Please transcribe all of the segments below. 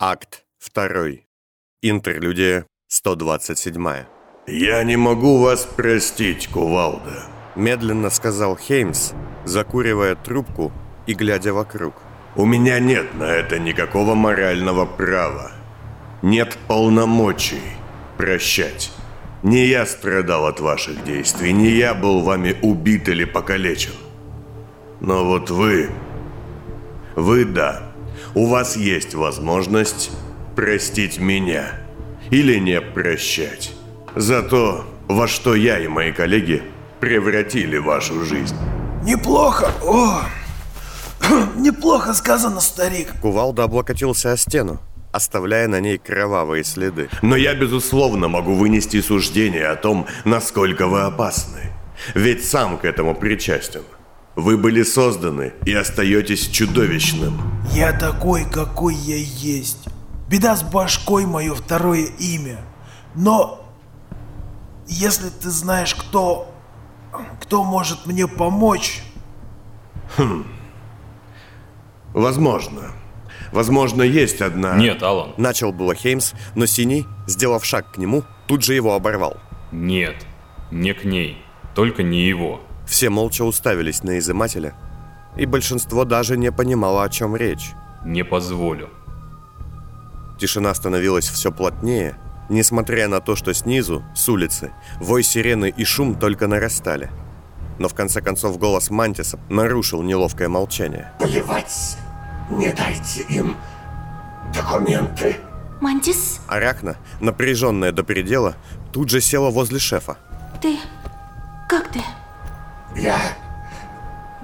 Акт 2. Интерлюдия 127. «Я не могу вас простить, Кувалда», — медленно сказал Хеймс, закуривая трубку и глядя вокруг. «У меня нет на это никакого морального права. Нет полномочий прощать. Не я страдал от ваших действий, не я был вами убит или покалечен. Но вот вы... Вы, да, у вас есть возможность простить меня или не прощать за то, во что я и мои коллеги превратили вашу жизнь. Неплохо, о, неплохо сказано, старик. Кувалда облокотился о стену, оставляя на ней кровавые следы. Но я, безусловно, могу вынести суждение о том, насколько вы опасны. Ведь сам к этому причастен. Вы были созданы и остаетесь чудовищным. Я такой, какой я есть. Беда с башкой мое второе имя. Но если ты знаешь, кто... Кто может мне помочь... Хм. Возможно. Возможно, есть одна... Нет, Алан. Начал было Хеймс, но Синий, сделав шаг к нему, тут же его оборвал. Нет, не к ней. Только не его. Все молча уставились на изымателя, и большинство даже не понимало, о чем речь. Не позволю. Тишина становилась все плотнее, несмотря на то, что снизу, с улицы, вой сирены и шум только нарастали. Но в конце концов голос Мантиса нарушил неловкое молчание. Плевать! Не дайте им документы. Мантис? Арахна, напряженная до предела, тут же села возле шефа. Ты... Я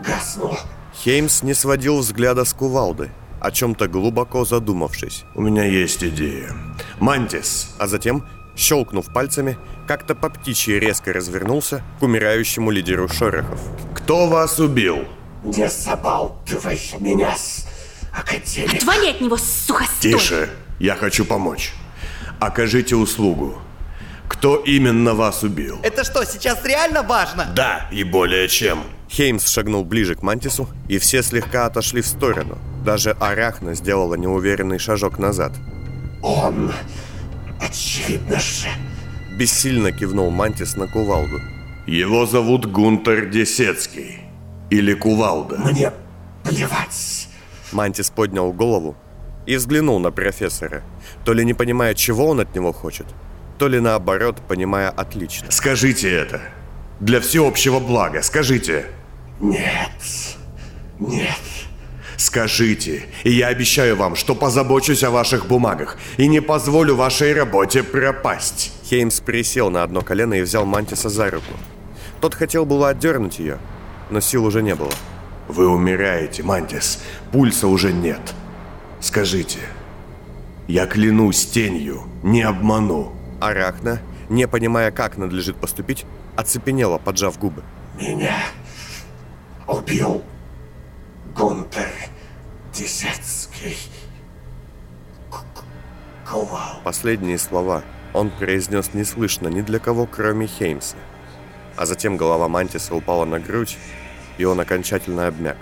гаснул. Хеймс не сводил взгляда с кувалды, о чем-то глубоко задумавшись. У меня есть идея. Мантис! А затем, щелкнув пальцами, как-то по птичьи резко развернулся к умирающему лидеру Шорохов. Кто вас убил? Не забалтывай меня с Академией. Отвали от него, сухостой! Тише, я хочу помочь. Окажите услугу. Кто именно вас убил? Это что, сейчас реально важно? Да, и более чем. Хеймс шагнул ближе к Мантису, и все слегка отошли в сторону. Даже Арахна сделала неуверенный шажок назад. Он, очевидно же, Бессильно кивнул Мантис на кувалду. Его зовут Гунтер Десецкий. Или Кувалда. мне плевать. Мантис поднял голову и взглянул на профессора, то ли не понимая, чего он от него хочет, то ли наоборот, понимая отлично. Скажите это. Для всеобщего блага, скажите. Нет, нет. Скажите, и я обещаю вам, что позабочусь о ваших бумагах и не позволю вашей работе пропасть. Хеймс присел на одно колено и взял Мантиса за руку. Тот хотел было отдернуть ее, но сил уже не было. Вы умираете, Мантис. Пульса уже нет. Скажите, я клянусь тенью, не обману. Арахна, не понимая, как надлежит поступить, оцепенела, поджав губы. Меня убил Гунтер Десецкий. Ковал. Последние слова он произнес неслышно ни для кого, кроме Хеймса. А затем голова Мантиса упала на грудь, и он окончательно обмяк.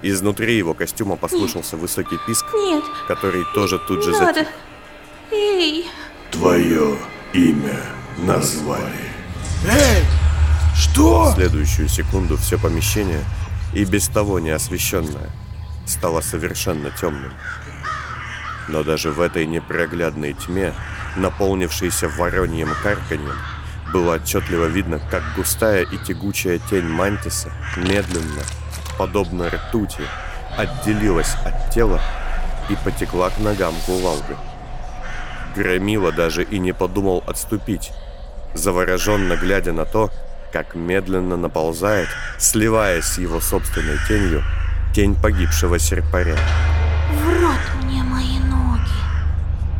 Изнутри его костюма послышался высокий писк, Нет, который тоже тут же затих. Эй, Твое имя назвали. Эй, что? В следующую секунду все помещение, и без того неосвещенное, стало совершенно темным. Но даже в этой непроглядной тьме, наполнившейся вороньим карканьем, было отчетливо видно, как густая и тягучая тень Мантиса медленно, подобно ртути, отделилась от тела и потекла к ногам кувалды. Громила даже и не подумал отступить, завороженно глядя на то, как медленно наползает, сливаясь с его собственной тенью, тень погибшего серпаря. в рот мне мои ноги.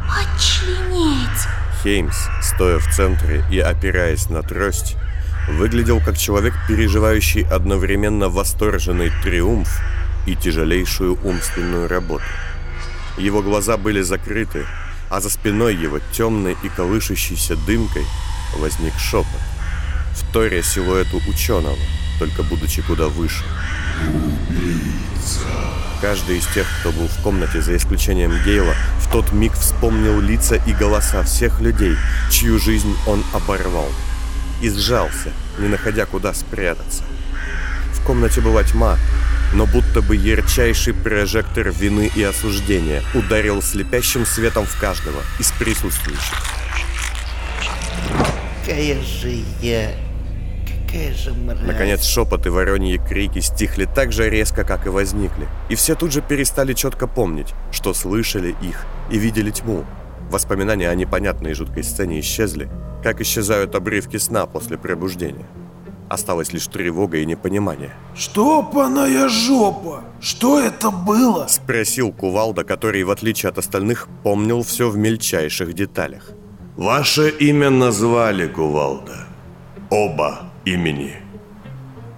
Очленеть. Хеймс, стоя в центре и опираясь на трость, выглядел как человек, переживающий одновременно восторженный триумф и тяжелейшую умственную работу. Его глаза были закрыты, а за спиной его темной и колышущейся дымкой возник шепот, вторя силуэту ученого, только будучи куда выше. Убийца. Каждый из тех, кто был в комнате, за исключением Гейла, в тот миг вспомнил лица и голоса всех людей, чью жизнь он оборвал. И сжался, не находя куда спрятаться. В комнате была тьма, но будто бы ярчайший прожектор вины и осуждения ударил слепящим светом в каждого из присутствующих. Какая же я... Какая же мразь. Наконец шепот и вороньи крики стихли так же резко, как и возникли. И все тут же перестали четко помнить, что слышали их и видели тьму. Воспоминания о непонятной и жуткой сцене исчезли, как исчезают обрывки сна после пробуждения. Осталась лишь тревога и непонимание. Штопаная жопа! Что это было? Спросил Кувалда, который, в отличие от остальных, помнил все в мельчайших деталях. Ваше имя назвали, Кувалда. Оба имени.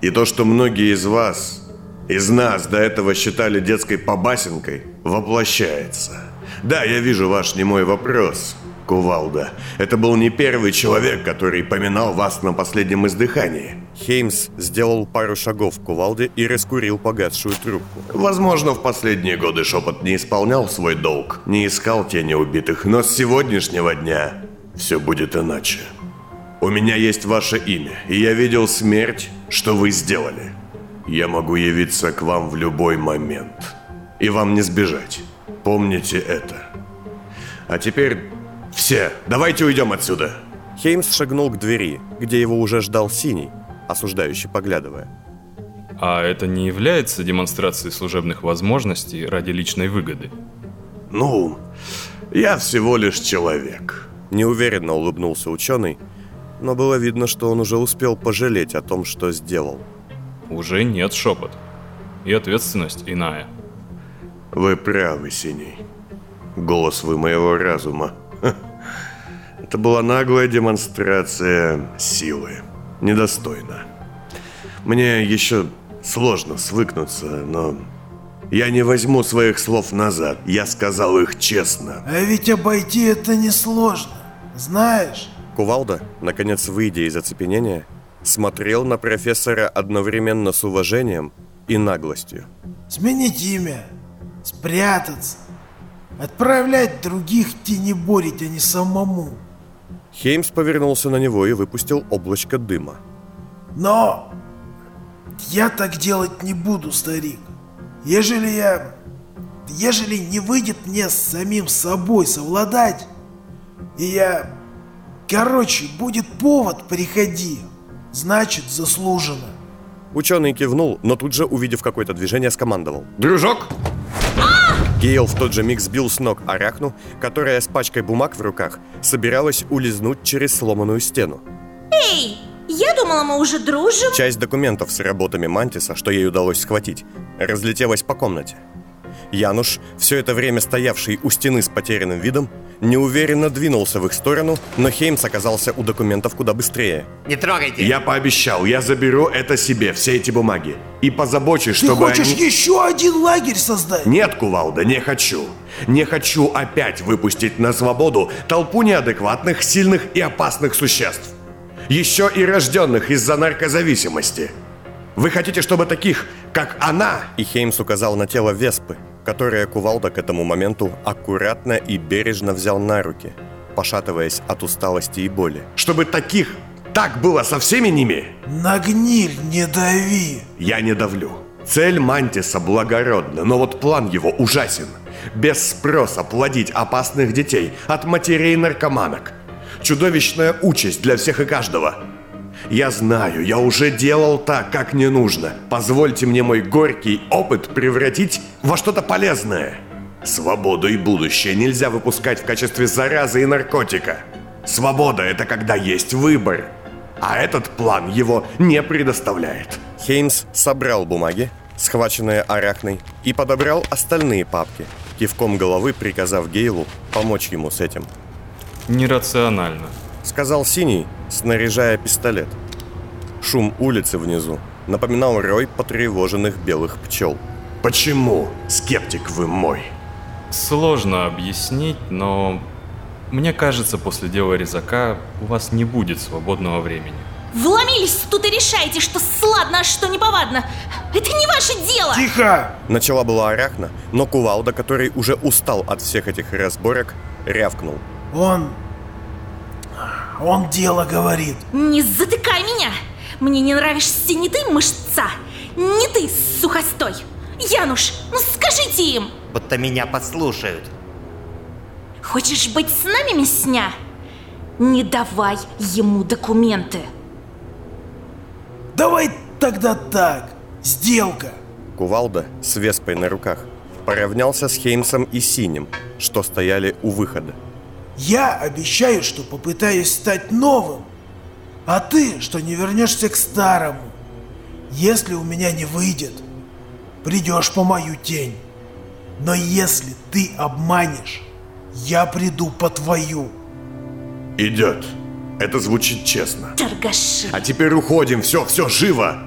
И то, что многие из вас, из нас до этого считали детской побасенкой, воплощается. Да, я вижу ваш немой вопрос, Кувалда. Это был не первый человек, который поминал вас на последнем издыхании. Хеймс сделал пару шагов к Кувалде и раскурил погасшую трубку. Возможно, в последние годы шепот не исполнял свой долг, не искал тени убитых, но с сегодняшнего дня все будет иначе. У меня есть ваше имя, и я видел смерть, что вы сделали. Я могу явиться к вам в любой момент. И вам не сбежать. Помните это. А теперь все, давайте уйдем отсюда. Хеймс шагнул к двери, где его уже ждал Синий, осуждающий поглядывая. А это не является демонстрацией служебных возможностей ради личной выгоды? Ну, я всего лишь человек. Неуверенно улыбнулся ученый, но было видно, что он уже успел пожалеть о том, что сделал. Уже нет шепот. И ответственность иная. Вы правы, Синий. Голос вы моего разума. Это была наглая демонстрация силы. Недостойно. Мне еще сложно свыкнуться, но я не возьму своих слов назад. Я сказал их честно. А ведь обойти это несложно. Знаешь, Кувалда, наконец выйдя из оцепенения, смотрел на профессора одновременно с уважением и наглостью. сменить имя, спрятаться, отправлять других тенеборить, а не самому. Хеймс повернулся на него и выпустил облачко дыма. Но я так делать не буду, старик. Ежели я... Ежели не выйдет мне с самим собой совладать, и я... Короче, будет повод, приходи. Значит, заслуженно. Ученый кивнул, но тут же, увидев какое-то движение, скомандовал. Дружок, Гейл в тот же миг сбил с ног Арахну, которая с пачкой бумаг в руках собиралась улизнуть через сломанную стену. Эй, я думала, мы уже дружим. Часть документов с работами Мантиса, что ей удалось схватить, разлетелась по комнате. Януш, все это время стоявший у стены с потерянным видом, неуверенно двинулся в их сторону, но Хеймс оказался у документов куда быстрее. Не трогайте. я пообещал, я заберу это себе, все эти бумаги. И позабочусь, Ты чтобы хочешь они... еще один лагерь создать? Нет, Кувалда, не хочу. Не хочу опять выпустить на свободу толпу неадекватных, сильных и опасных существ. Еще и рожденных из-за наркозависимости. Вы хотите, чтобы таких, как она, И Хеймс указал на тело Веспы, которое Кувалда к этому моменту аккуратно и бережно взял на руки, пошатываясь от усталости и боли. чтобы таких так было со всеми ними? На гниль не дави. Я не давлю. Цель Мантиса благородна, но вот план его ужасен. Без спроса плодить опасных детей от матерей-наркоманок. Чудовищная участь для всех и каждого. Я знаю, я уже делал так, как не нужно. Позвольте мне мой горький опыт превратить во что-то полезное. Свободу и будущее нельзя выпускать в качестве заразы и наркотика. Свобода – это когда есть выбор. А этот план его не предоставляет. Хеймс собрал бумаги, схваченные Арахной, и подобрал остальные папки, кивком головы приказав Гейлу помочь ему с этим. Нерационально. Сказал Синий, снаряжая пистолет. Шум улицы внизу напоминал рой потревоженных белых пчел. Почему, скептик вы мой? Сложно объяснить, но мне кажется, после дела резака у вас не будет свободного времени. Вломились тут и решаете, что сладно, а что неповадно. Это не ваше дело! Тихо! Начала была Арахна, но Кувалда, который уже устал от всех этих разборок, рявкнул. Он... Он дело говорит. Не затыкай меня! Мне не нравишься ни ты, мышца, ни ты, сухостой. Януш, ну скажите им! Будто меня послушают. Хочешь быть с нами, мясня? Не давай ему документы. Давай тогда так. Сделка. Кувалда с Веспой на руках поравнялся с Хеймсом и Синим, что стояли у выхода. Я обещаю, что попытаюсь стать новым. А ты, что не вернешься к старому. Если у меня не выйдет, придешь по мою тень. Но если ты обманешь, я приду по твою. Идет. Это звучит честно. Торгаши. А теперь уходим, все, все, живо!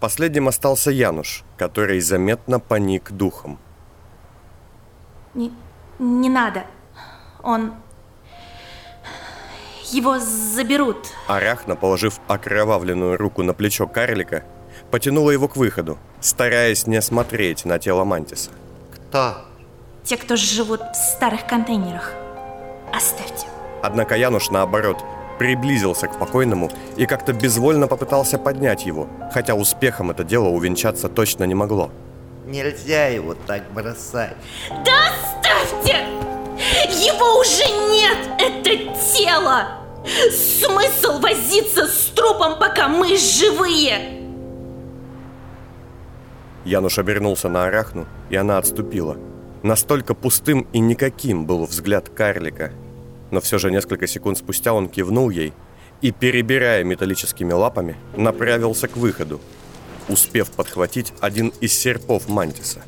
Последним остался Януш, который заметно паник духом. Не, не надо. Он... Его заберут. Арахна, положив окровавленную руку на плечо карлика, потянула его к выходу, стараясь не смотреть на тело Мантиса. Кто? Те, кто живут в старых контейнерах. Оставьте. Однако Януш, наоборот, приблизился к покойному и как-то безвольно попытался поднять его, хотя успехом это дело увенчаться точно не могло. Нельзя его так бросать. Да оставьте! Его уже нет, это тело! Смысл возиться с трупом, пока мы живые? Януш обернулся на Арахну, и она отступила. Настолько пустым и никаким был взгляд карлика. Но все же несколько секунд спустя он кивнул ей и, перебирая металлическими лапами, направился к выходу, успев подхватить один из серпов Мантиса.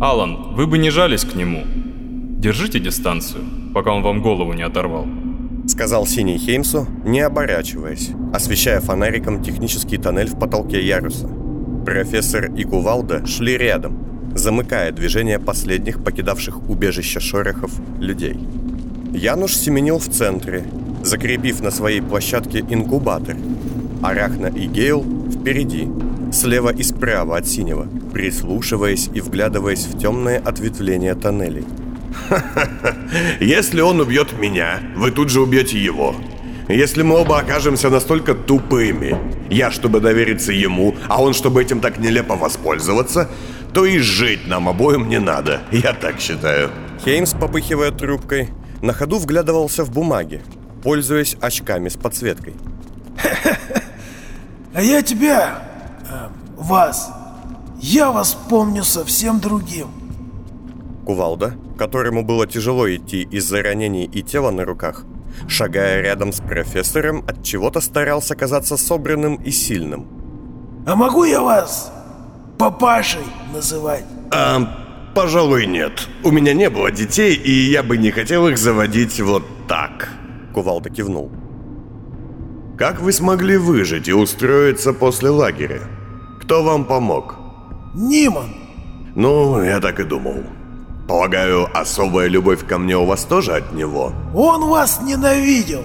Алан, вы бы не жались к нему. Держите дистанцию, пока он вам голову не оторвал. Сказал Синий Хеймсу, не оборачиваясь, освещая фонариком технический тоннель в потолке яруса. Профессор и Кувалда шли рядом, замыкая движение последних покидавших убежище шорохов людей. Януш семенил в центре, закрепив на своей площадке инкубатор. Арахна и Гейл впереди, слева и справа от синего, прислушиваясь и вглядываясь в темные ответвления тоннелей. Если он убьет меня, вы тут же убьете его. Если мы оба окажемся настолько тупыми, я, чтобы довериться ему, а он, чтобы этим так нелепо воспользоваться, то и жить нам обоим не надо. Я так считаю. Хеймс, попыхивая трубкой, на ходу вглядывался в бумаги, пользуясь очками с подсветкой. А я тебя, вас, я вас помню совсем другим. Кувалда, которому было тяжело идти из-за ранений и тела на руках, шагая рядом с профессором, от чего-то старался казаться собранным и сильным. А могу я вас папашей называть? А, пожалуй, нет. У меня не было детей, и я бы не хотел их заводить вот так. Кувалда кивнул. Как вы смогли выжить и устроиться после лагеря? Кто вам помог? Ниман. Ну, я так и думал. Полагаю, особая любовь ко мне у вас тоже от него? Он вас ненавидел.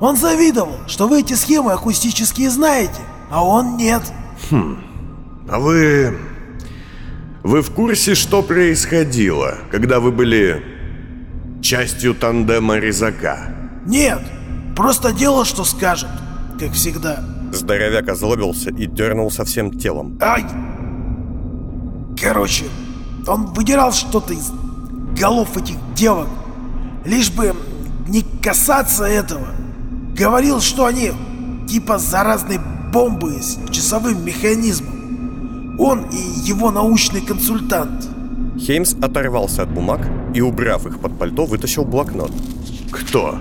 Он завидовал, что вы эти схемы акустические знаете, а он нет. А вы... Вы в курсе, что происходило, когда вы были частью тандема резака? Нет, просто делал, что скажет, как всегда. Здоровяк озлобился и дернулся всем телом. Ай! Короче, он выдирал что-то из голов этих девок, лишь бы не касаться этого. Говорил, что они типа заразной бомбы с часовым механизмом. Он и его научный консультант. Хеймс оторвался от бумаг и, убрав их под пальто, вытащил блокнот. Кто?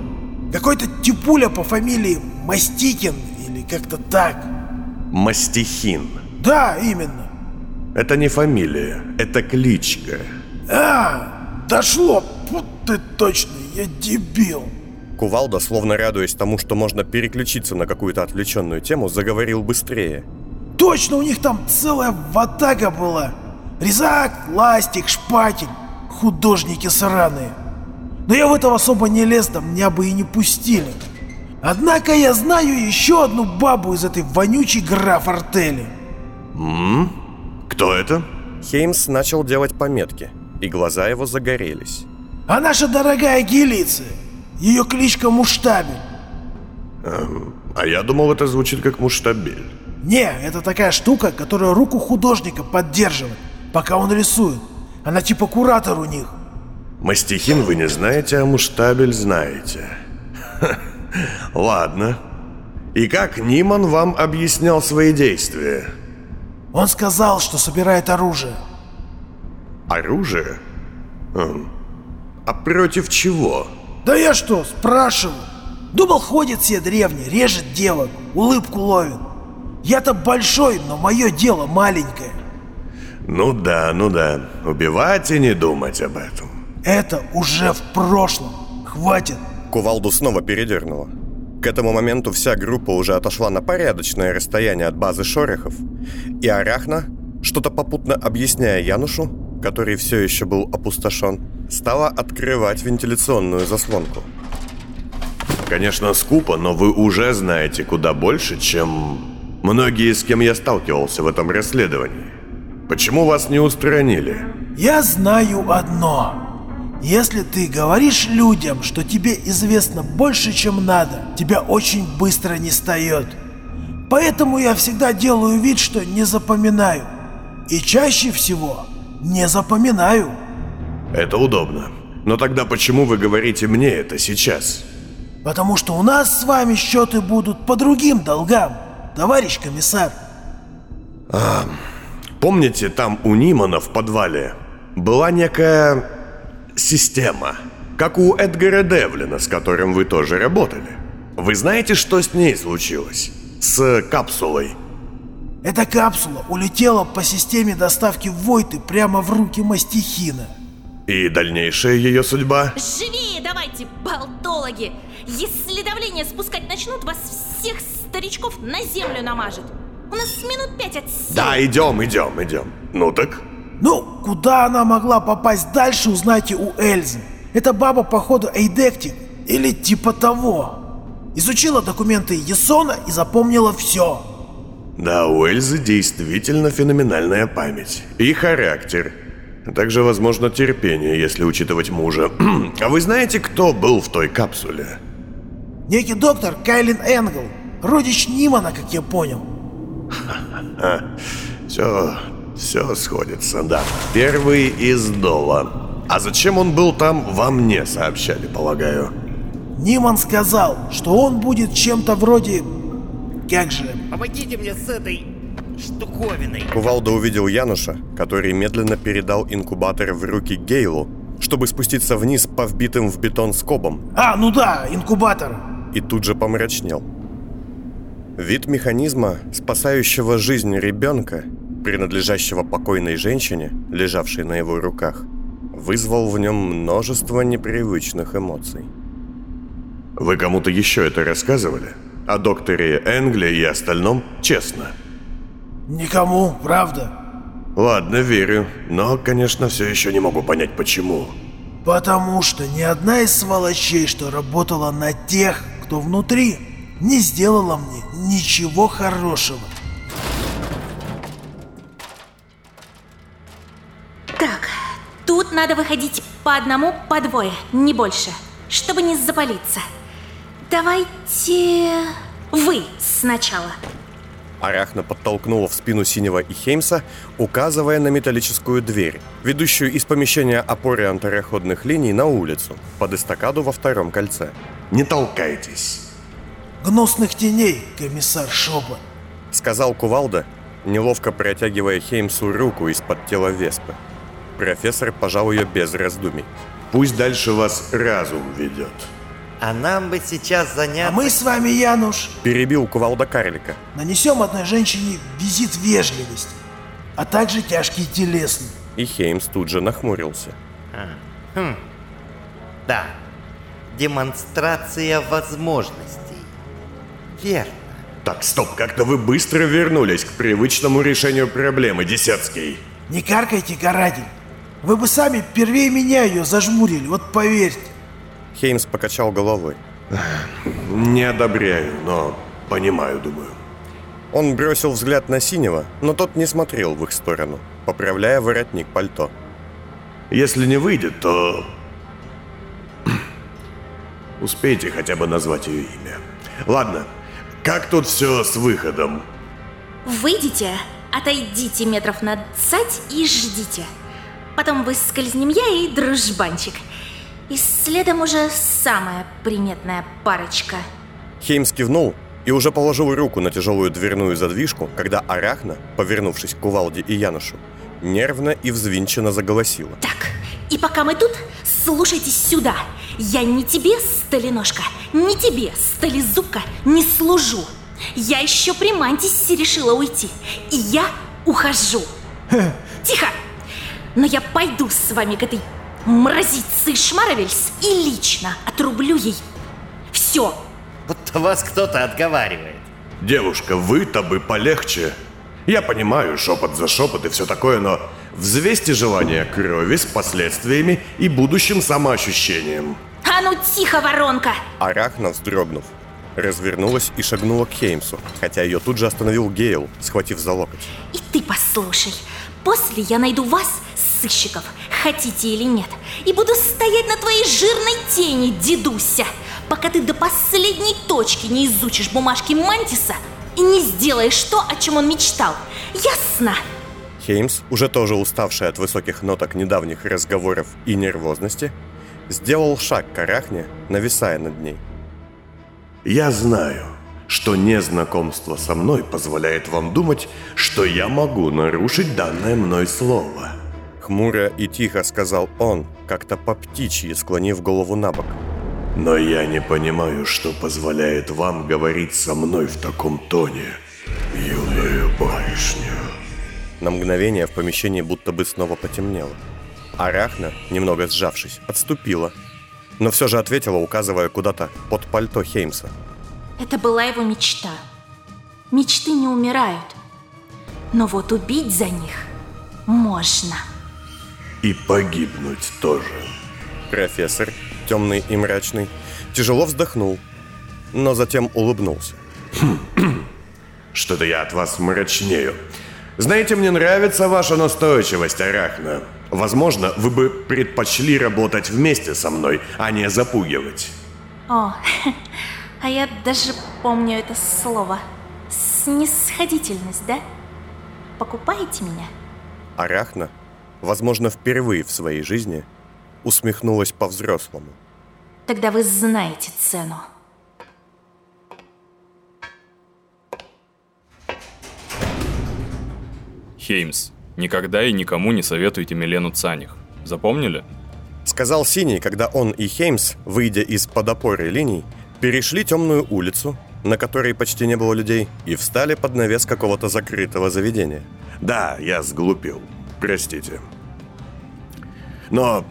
Какой-то типуля по фамилии Мастикин или как-то так. Мастихин. Да, именно. Это не фамилия, это кличка. А, дошло. Вот ты точно, я дебил. Кувалда, словно радуясь тому, что можно переключиться на какую-то отвлеченную тему, заговорил быстрее. Точно, у них там целая ватага была. Резак, Ластик, Шпатель. Художники сраные. Но я в это особо не лез, да меня бы и не пустили. Однако я знаю еще одну бабу из этой вонючей граф артели. Кто это? Хеймс начал делать пометки, и глаза его загорелись. А наша дорогая Гелиция. Ее кличка Муштабель. А я думал, это звучит как муштабель. Не, это такая штука, которая руку художника поддерживает, пока он рисует. Она типа куратор у них. Мастихин вы не знаете, а муштабель знаете. Ха, Ладно. И как Ниман вам объяснял свои действия? Он сказал, что собирает оружие. Оружие? А против чего? Да я что, спрашиваю? Думал, ходит все древний, режет девок, улыбку ловит. Я-то большой, но мое дело маленькое. Ну да, ну да. Убивать и не думать об этом. Это уже в прошлом. Хватит. Кувалду снова передернуло. К этому моменту вся группа уже отошла на порядочное расстояние от базы Шорехов, и Арахна, что-то попутно объясняя Янушу, который все еще был опустошен, стала открывать вентиляционную заслонку. Конечно, скупо, но вы уже знаете куда больше, чем многие, с кем я сталкивался в этом расследовании. Почему вас не устранили? Я знаю одно. Если ты говоришь людям, что тебе известно больше, чем надо, тебя очень быстро не стает. Поэтому я всегда делаю вид, что не запоминаю. И чаще всего не запоминаю. Это удобно. Но тогда почему вы говорите мне это сейчас? Потому что у нас с вами счеты будут по другим долгам, товарищ комиссар. Помните, там у Нимана в подвале была некая система, как у Эдгара Девлина, с которым вы тоже работали. Вы знаете, что с ней случилось? С капсулой? Эта капсула улетела по системе доставки Войты прямо в руки Мастихина. И дальнейшая ее судьба? Живее давайте, болтологи! Если давление спускать начнут, вас всех старичков на землю намажет. У нас минут пять от сил. Да, идем, идем, идем. Ну так? Ну, куда она могла попасть дальше, узнайте у Эльзы. Эта баба, походу, эйдектик. Или типа того. Изучила документы Есона и запомнила все. Да, у Эльзы действительно феноменальная память. И характер. А также, возможно, терпение, если учитывать мужа. а вы знаете, кто был в той капсуле? Некий доктор Кайлин Энгл. Родич Нимана, как я понял. Все, все сходится, да. Первый из Дола. А зачем он был там, вам не сообщали, полагаю. Ниман сказал, что он будет чем-то вроде... Как же... Помогите мне с этой штуковиной. Кувалда увидел Януша, который медленно передал инкубатор в руки Гейлу, чтобы спуститься вниз по вбитым в бетон скобам, А, ну да, инкубатор. и тут же помрачнел. Вид механизма, спасающего жизнь ребенка, принадлежащего покойной женщине, лежавшей на его руках, вызвал в нем множество непривычных эмоций. Вы кому-то еще это рассказывали? О докторе Энгли и остальном? Честно. Никому, правда. Ладно, верю. Но, конечно, все еще не могу понять, почему. Потому что ни одна из сволочей, что работала на тех, кто внутри, не сделала мне ничего хорошего. Тут надо выходить по одному, по двое, не больше, чтобы не запалиться. Давайте вы сначала. Арахна подтолкнула в спину Синего и Хеймса, указывая на металлическую дверь, ведущую из помещения опоры антироходных линий на улицу, под эстакаду во втором кольце. Не толкайтесь. Гнусных теней, комиссар Шоба. Сказал Кувалда, неловко протягивая Хеймсу руку из-под тела Веспы. Профессор пожал ее без раздумий. Пусть дальше вас разум ведет. А нам бы сейчас А заняться... мы с вами, Януш, Перебил Кувалда карлика. нанесем одной женщине визит вежливости, а также тяжкий телесный. И Хеймс тут же нахмурился. Да. Демонстрация возможностей. Верно. Так, стоп, как-то вы быстро вернулись к привычному решению проблемы, Десятский. Не каркайте, каратель. Вы бы сами первее меня ее зажмурили, вот поверьте. Хеймс покачал головой. Не одобряю, но понимаю, думаю. Он бросил взгляд на Синего, но тот не смотрел в их сторону, поправляя воротник пальто. Если не выйдет, то... Успейте хотя бы назвать ее имя. Ладно, как тут все с выходом? Выйдите, отойдите метров на цать и ждите. Потом выскользнем я и дружбанчик. И следом уже самая приметная парочка. Хеймс кивнул и уже положил руку на тяжелую дверную задвижку, когда Арахна, повернувшись к Кувалде и Янушу, нервно и взвинченно заголосила. Так, и пока мы тут, слушайте сюда. Я не тебе, Сталиношка, не тебе, Стализубка, не служу. Я еще при Мантисе решила уйти. И я ухожу. Тихо! Но я пойду с вами к этой мразице Шмаровельс и лично отрублю ей все. Будто вас кто-то отговаривает. Девушка, вы-то бы полегче. Я понимаю, шепот за шепот и все такое, но взвесьте желание крови с последствиями и будущим самоощущением. А ну тихо, воронка! Арахна, вздрогнув, развернулась и шагнула к Хеймсу, хотя ее тут же остановил Гейл, схватив за локоть. И ты послушай, после я найду вас, сыщиков, хотите или нет, и буду стоять на твоей жирной тени, дедуся, пока ты до последней точки не изучишь бумажки Мантиса и не сделаешь то, о чем он мечтал. Ясно? Хеймс, уже тоже уставший от высоких ноток недавних разговоров и нервозности, сделал шаг к Арахне, нависая над ней. Я знаю, что незнакомство со мной позволяет вам думать, что я могу нарушить данное мной слово. Хмуро и тихо сказал он, как-то по птичьи склонив голову на бок. Но я не понимаю, что позволяет вам говорить со мной в таком тоне, юная барышня. На мгновение в помещении будто бы снова потемнело. Арахна, немного сжавшись, отступила, но все же ответила, указывая куда-то под пальто Хеймса. Это была его мечта. Мечты не умирают. Но вот убить за них можно. И погибнуть тоже. Профессор, темный и мрачный, тяжело вздохнул, но затем улыбнулся. Что-то я от вас мрачнею. Знаете, мне нравится ваша настойчивость, Арахна. Возможно, вы бы предпочли работать вместе со мной, а не запугивать. О, а я даже помню это слово. Снисходительность, да? Покупаете меня? Арахна, возможно, впервые в своей жизни, усмехнулась по-взрослому. Тогда вы знаете цену. Хеймс, никогда и никому не советуйте Милену Цаних. Запомнили? Сказал Синий, когда он и Хеймс, выйдя из под опоры линий, перешли темную улицу, на которой почти не было людей, и встали под навес какого-то закрытого заведения. Да, я сглупил. Простите. Но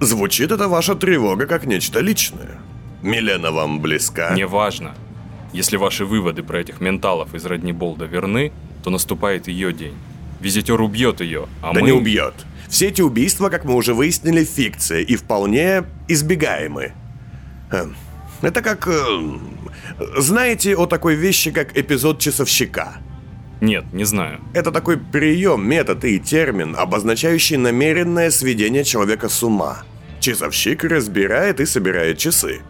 звучит эта ваша тревога как нечто личное. Милена вам близка? Неважно. Если ваши выводы про этих менталов из родни Болда верны, то наступает ее день. Визитер убьет ее, а да мы... не убьет. Все эти убийства, как мы уже выяснили, фикция и вполне избегаемы. Эм, Это как... э, Знаете о такой вещи, как эпизод часовщика? Нет, не знаю. Это такой прием, метод и термин, обозначающий намеренное сведение человека с ума. Часовщик разбирает и собирает часы.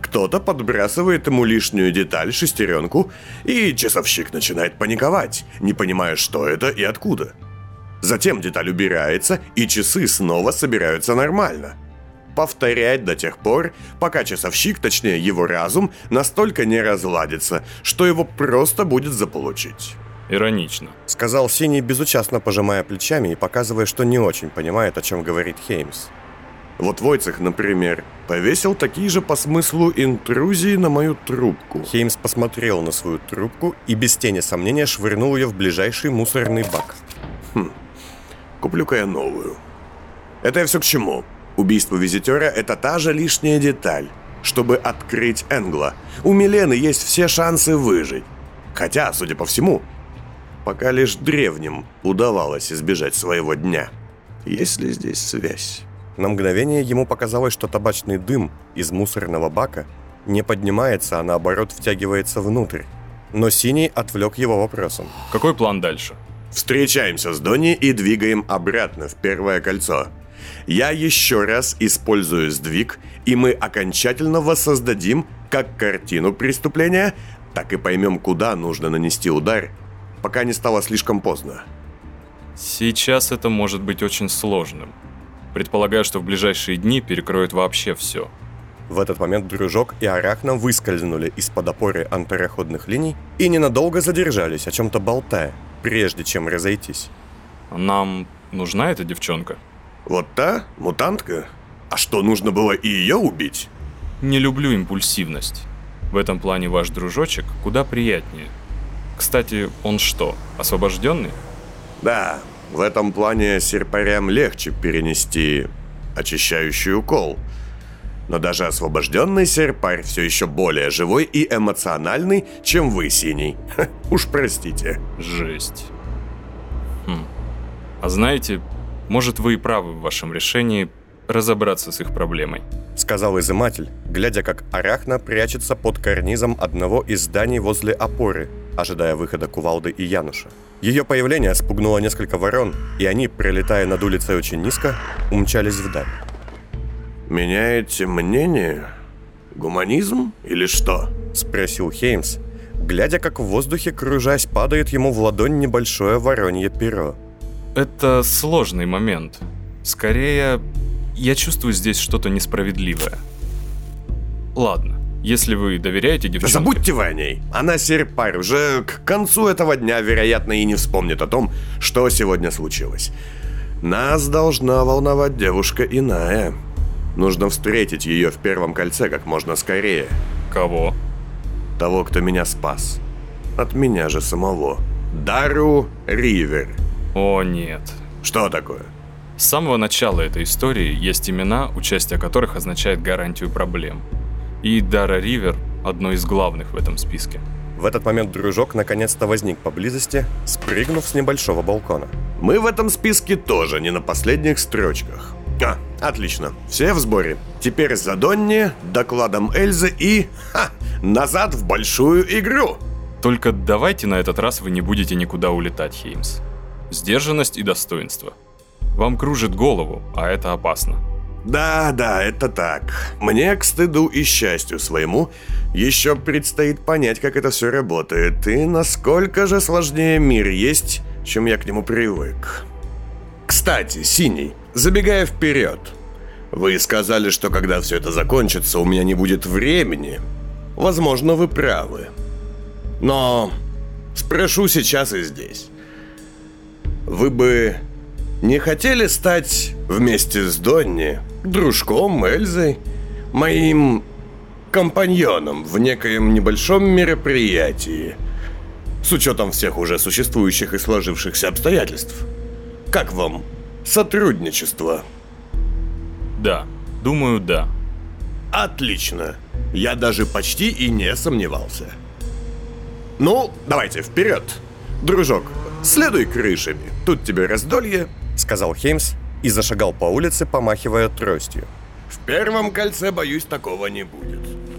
Кто-то подбрасывает ему лишнюю деталь, шестеренку, и часовщик начинает паниковать, не понимая, что это и откуда. Затем деталь убирается, и часы снова собираются нормально. Повторять до тех пор, пока часовщик, точнее его разум, настолько не разладится, что его просто будет заполучить. Иронично. Сказал Синий, безучастно пожимая плечами и показывая, что не очень понимает, о чем говорит Хеймс. Вот Войцех, например, повесил такие же по смыслу интрузии на мою трубку. Хеймс посмотрел на свою трубку и без тени сомнения швырнул ее в ближайший мусорный бак. Куплю-ка я новую. Это я все к чему? Убийство визитера – это та же лишняя деталь. Чтобы открыть Энгла, у Милены есть все шансы выжить. Хотя, судя по всему, пока лишь древним удавалось избежать своего дня. Есть ли здесь связь? На мгновение ему показалось, что табачный дым из мусорного бака не поднимается, а наоборот втягивается внутрь. Но Синий отвлек его вопросом. Какой план дальше? Встречаемся с Донни и двигаем обратно в первое кольцо. Я еще раз использую сдвиг, и мы окончательно воссоздадим как картину преступления, так и поймем, куда нужно нанести удар, пока не стало слишком поздно. Сейчас это может быть очень сложным. Предполагаю, что в ближайшие дни перекроют вообще все. В этот момент Дружок и Арахна выскользнули из-под опоры антироходных линий и ненадолго задержались, о чем-то болтая, прежде чем разойтись. Нам нужна эта девчонка? Вот та, мутантка? А что, нужно было и ее убить? Не люблю импульсивность. В этом плане ваш дружочек куда приятнее. Кстати, он что, освобожденный? Да, в этом плане серпарям легче перенести очищающий укол. Но даже освобожденный серпарь все еще более живой и эмоциональный, чем вы, Синий. Ха, уж простите. Жесть. Хм. А знаете, может вы и правы в вашем решении разобраться с их проблемой. Сказал изыматель, глядя, как Арахна прячется под карнизом одного из зданий возле опоры, ожидая выхода Кувалды и Януша. Ее появление спугнуло несколько ворон, и они, пролетая над улицей очень низко, умчались вдаль. Меняете мнение? Гуманизм или что? Спросил Хеймс, глядя, как в воздухе, кружась, падает ему в ладонь небольшое воронье перо. Это сложный момент. Скорее, я чувствую здесь что-то несправедливое. Ладно, если вы доверяете девчонке... Забудьте вы о ней. Она серпарь. Уже к концу этого дня, вероятно, и не вспомнит о том, что сегодня случилось. Нас должна волновать девушка иная. Нужно встретить ее в первом кольце как можно скорее. Кого? Того, кто меня спас. От меня же самого. Дару Ривер. О, нет. Что такое? С самого начала этой истории есть имена, участие которых означает гарантию проблем. И Дара Ривер – одно из главных в этом списке. В этот момент дружок наконец-то возник поблизости, спрыгнув с небольшого балкона. Мы в этом списке тоже не на последних строчках. А, отлично. Все в сборе. Теперь за Донни, докладом Эльзы и... Ха! Назад в большую игру! Только давайте на этот раз вы не будете никуда улетать, Хеймс. Сдержанность и достоинство. Вам кружит голову, а это опасно. Да, да, это так. Мне, к стыду и счастью своему, еще предстоит понять, как это все работает, и насколько же сложнее мир есть, чем я к нему привык. Кстати, Синий, забегая вперед, вы сказали, что когда все это закончится, у меня не будет времени. Возможно, вы правы. Но спрошу сейчас и здесь. Вы бы не хотели стать вместе с Донни, дружком Эльзой, моим компаньоном в некоем небольшом мероприятии, с учетом всех уже существующих и сложившихся обстоятельств? Как вам сотрудничество? Да, думаю, да. Отлично. Я даже почти и не сомневался. Ну, давайте, вперед. Дружок, следуй крышами. Тут тебе раздолье. Сказал Хеймс и зашагал по улице, помахивая тростью. В первом кольце, боюсь, такого не будет.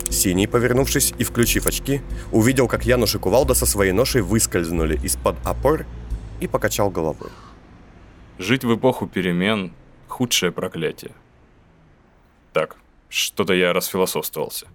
Синий, повернувшись и включив очки, увидел, как Януш и Кувалда со своей ношей выскользнули из-под опор и покачал головой. Жить в эпоху перемен – худшее проклятие. Так, что-то я расфилософствовался.